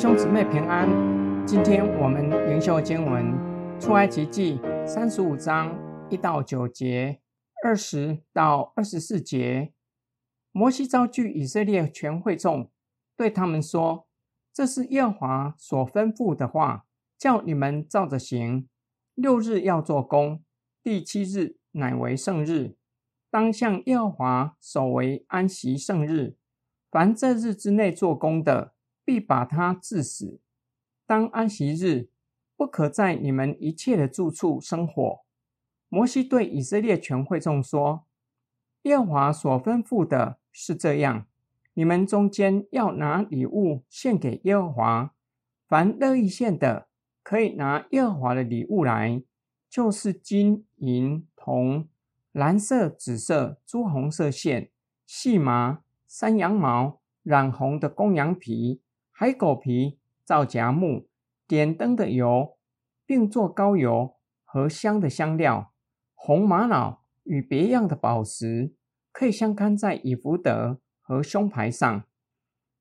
兄姊妹平安，今天我们灵修经文出埃及记三十五章一到九节，二十到二十四节。摩西召聚以色列全会众，对他们说：“这是耶和华所吩咐的话，叫你们照着行。六日要做工，第七日乃为圣日，当向耶和华守为安息圣日。凡这日之内做工的，必把他治死。当安息日，不可在你们一切的住处生火。摩西对以色列全会众说：“耶和华所吩咐的是这样：你们中间要拿礼物献给耶和华，凡乐意献的，可以拿耶和华的礼物来，就是金银铜、蓝色、紫色、朱红色线、细麻、山羊毛、染红的公羊皮。”海狗皮、皂荚木、点灯的油，并做膏油和香的香料，红玛瑙与别样的宝石，可以相看在以弗得和胸牌上。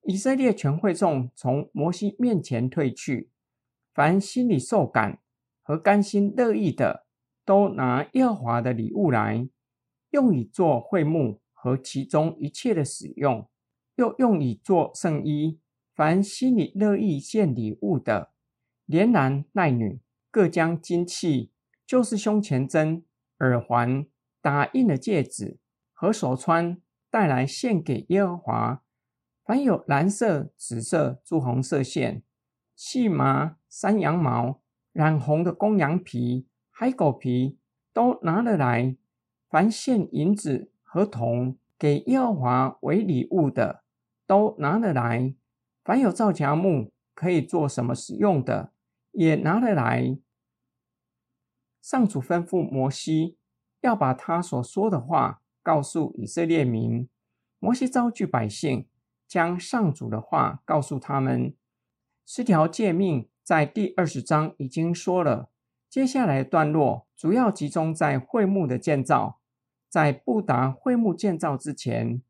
以色列全会众从摩西面前退去，凡心里受感和甘心乐意的，都拿耶和华的礼物来，用以做会幕和其中一切的使用，又用以做圣衣。凡心里乐意献礼物的，连男带女，各将金器，就是胸前针、耳环、打印的戒指和手釧带来献给耶和华。凡有蓝色、紫色、朱红色线、细麻、山羊毛、染红的公羊皮、海狗皮，都拿了来。凡献银子和铜给耶和华为礼物的，都拿了来。凡有皂荚木可以做什么使用的，也拿了来。上主吩咐摩西，要把他所说的话告诉以色列民。摩西召聚百姓，将上主的话告诉他们。十条诫命在第二十章已经说了，接下来的段落主要集中在会幕的建造。在布达会幕建造之前，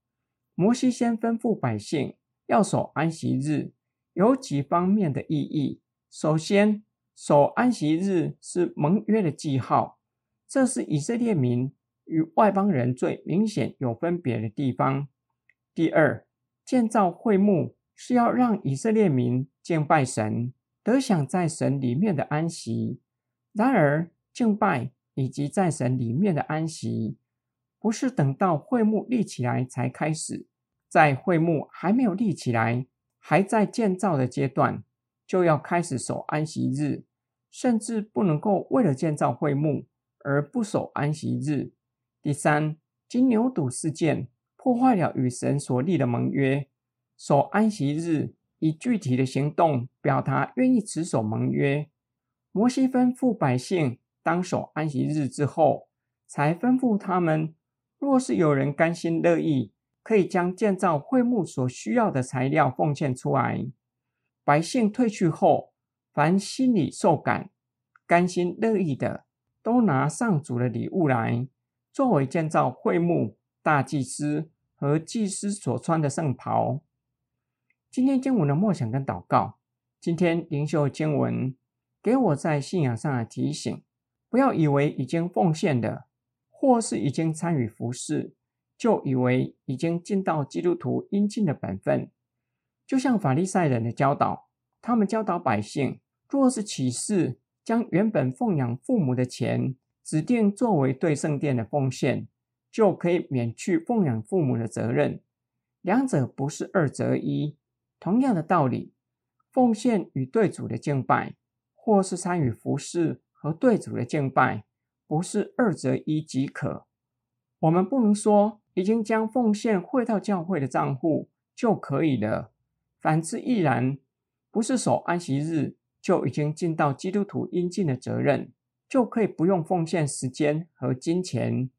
摩西先吩咐百姓。要守安息日，有几方面的意义。首先，守安息日是盟约的记号，这是以色列民与外邦人最明显有分别的地方。第二，建造会幕是要让以色列民敬拜神，得享在神里面的安息。然而，敬拜以及在神里面的安息，不是等到会幕立起来才开始。在会幕还没有立起来，还在建造的阶段，就要开始守安息日，甚至不能够为了建造会幕而不守安息日。第三，金牛犊事件破坏了与神所立的盟约，守安息日以具体的行动表达愿意持守盟约。摩西吩咐百姓当守安息日之后，才吩咐他们，若是有人甘心乐意。可以将建造会幕所需要的材料奉献出来。百姓退去后，凡心里受感、甘心乐意的，都拿上主的礼物来，作为建造会幕大祭司和祭司所穿的圣袍。今天经文的默想跟祷告，今天灵修经文给我在信仰上的提醒：不要以为已经奉献的，或是已经参与服事。就以为已经尽到基督徒应尽的本分，就像法利赛人的教导，他们教导百姓，若是起誓将原本奉养父母的钱指定作为对圣殿的奉献，就可以免去奉养父母的责任。两者不是二择一。同样的道理，奉献与对主的敬拜，或是参与服事和对主的敬拜，不是二择一即可。我们不能说。已经将奉献汇到教会的账户就可以了。反之亦然，不是守安息日就已经尽到基督徒应尽的责任，就可以不用奉献时间和金钱。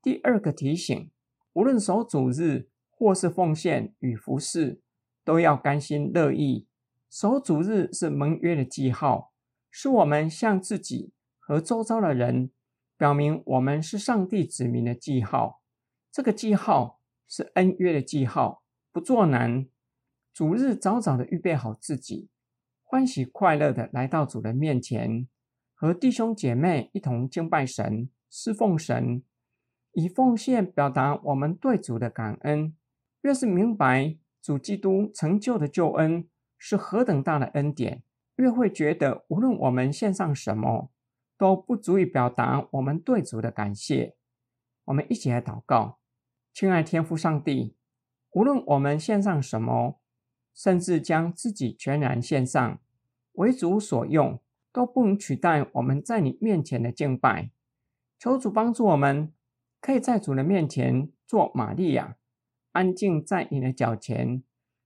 第二个提醒：无论守主日或是奉献与服侍，都要甘心乐意。守主日是盟约的记号，是我们向自己和周遭的人表明我们是上帝子民的记号。这个记号是恩约的记号，不做难。主日早早的预备好自己，欢喜快乐的来到主的面前，和弟兄姐妹一同敬拜神、侍奉神，以奉献表达我们对主的感恩。越是明白主基督成就的救恩是何等大的恩典，越会觉得无论我们献上什么，都不足以表达我们对主的感谢。我们一起来祷告，亲爱天父上帝，无论我们献上什么，甚至将自己全然献上。为主所用，都不能取代我们在你面前的敬拜。求主帮助我们，可以在主的面前做玛利亚，安静在你的脚前，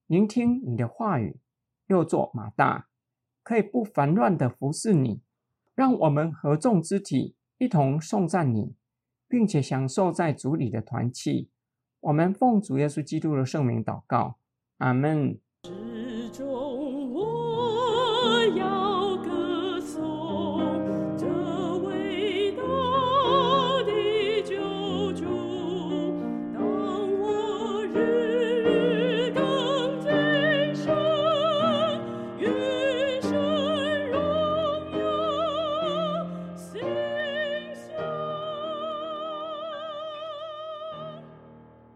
聆听你的话语；又做马大，可以不烦乱的服侍你。让我们合众肢体一同颂赞你，并且享受在主里的团契。我们奉主耶稣基督的圣名祷告阿门。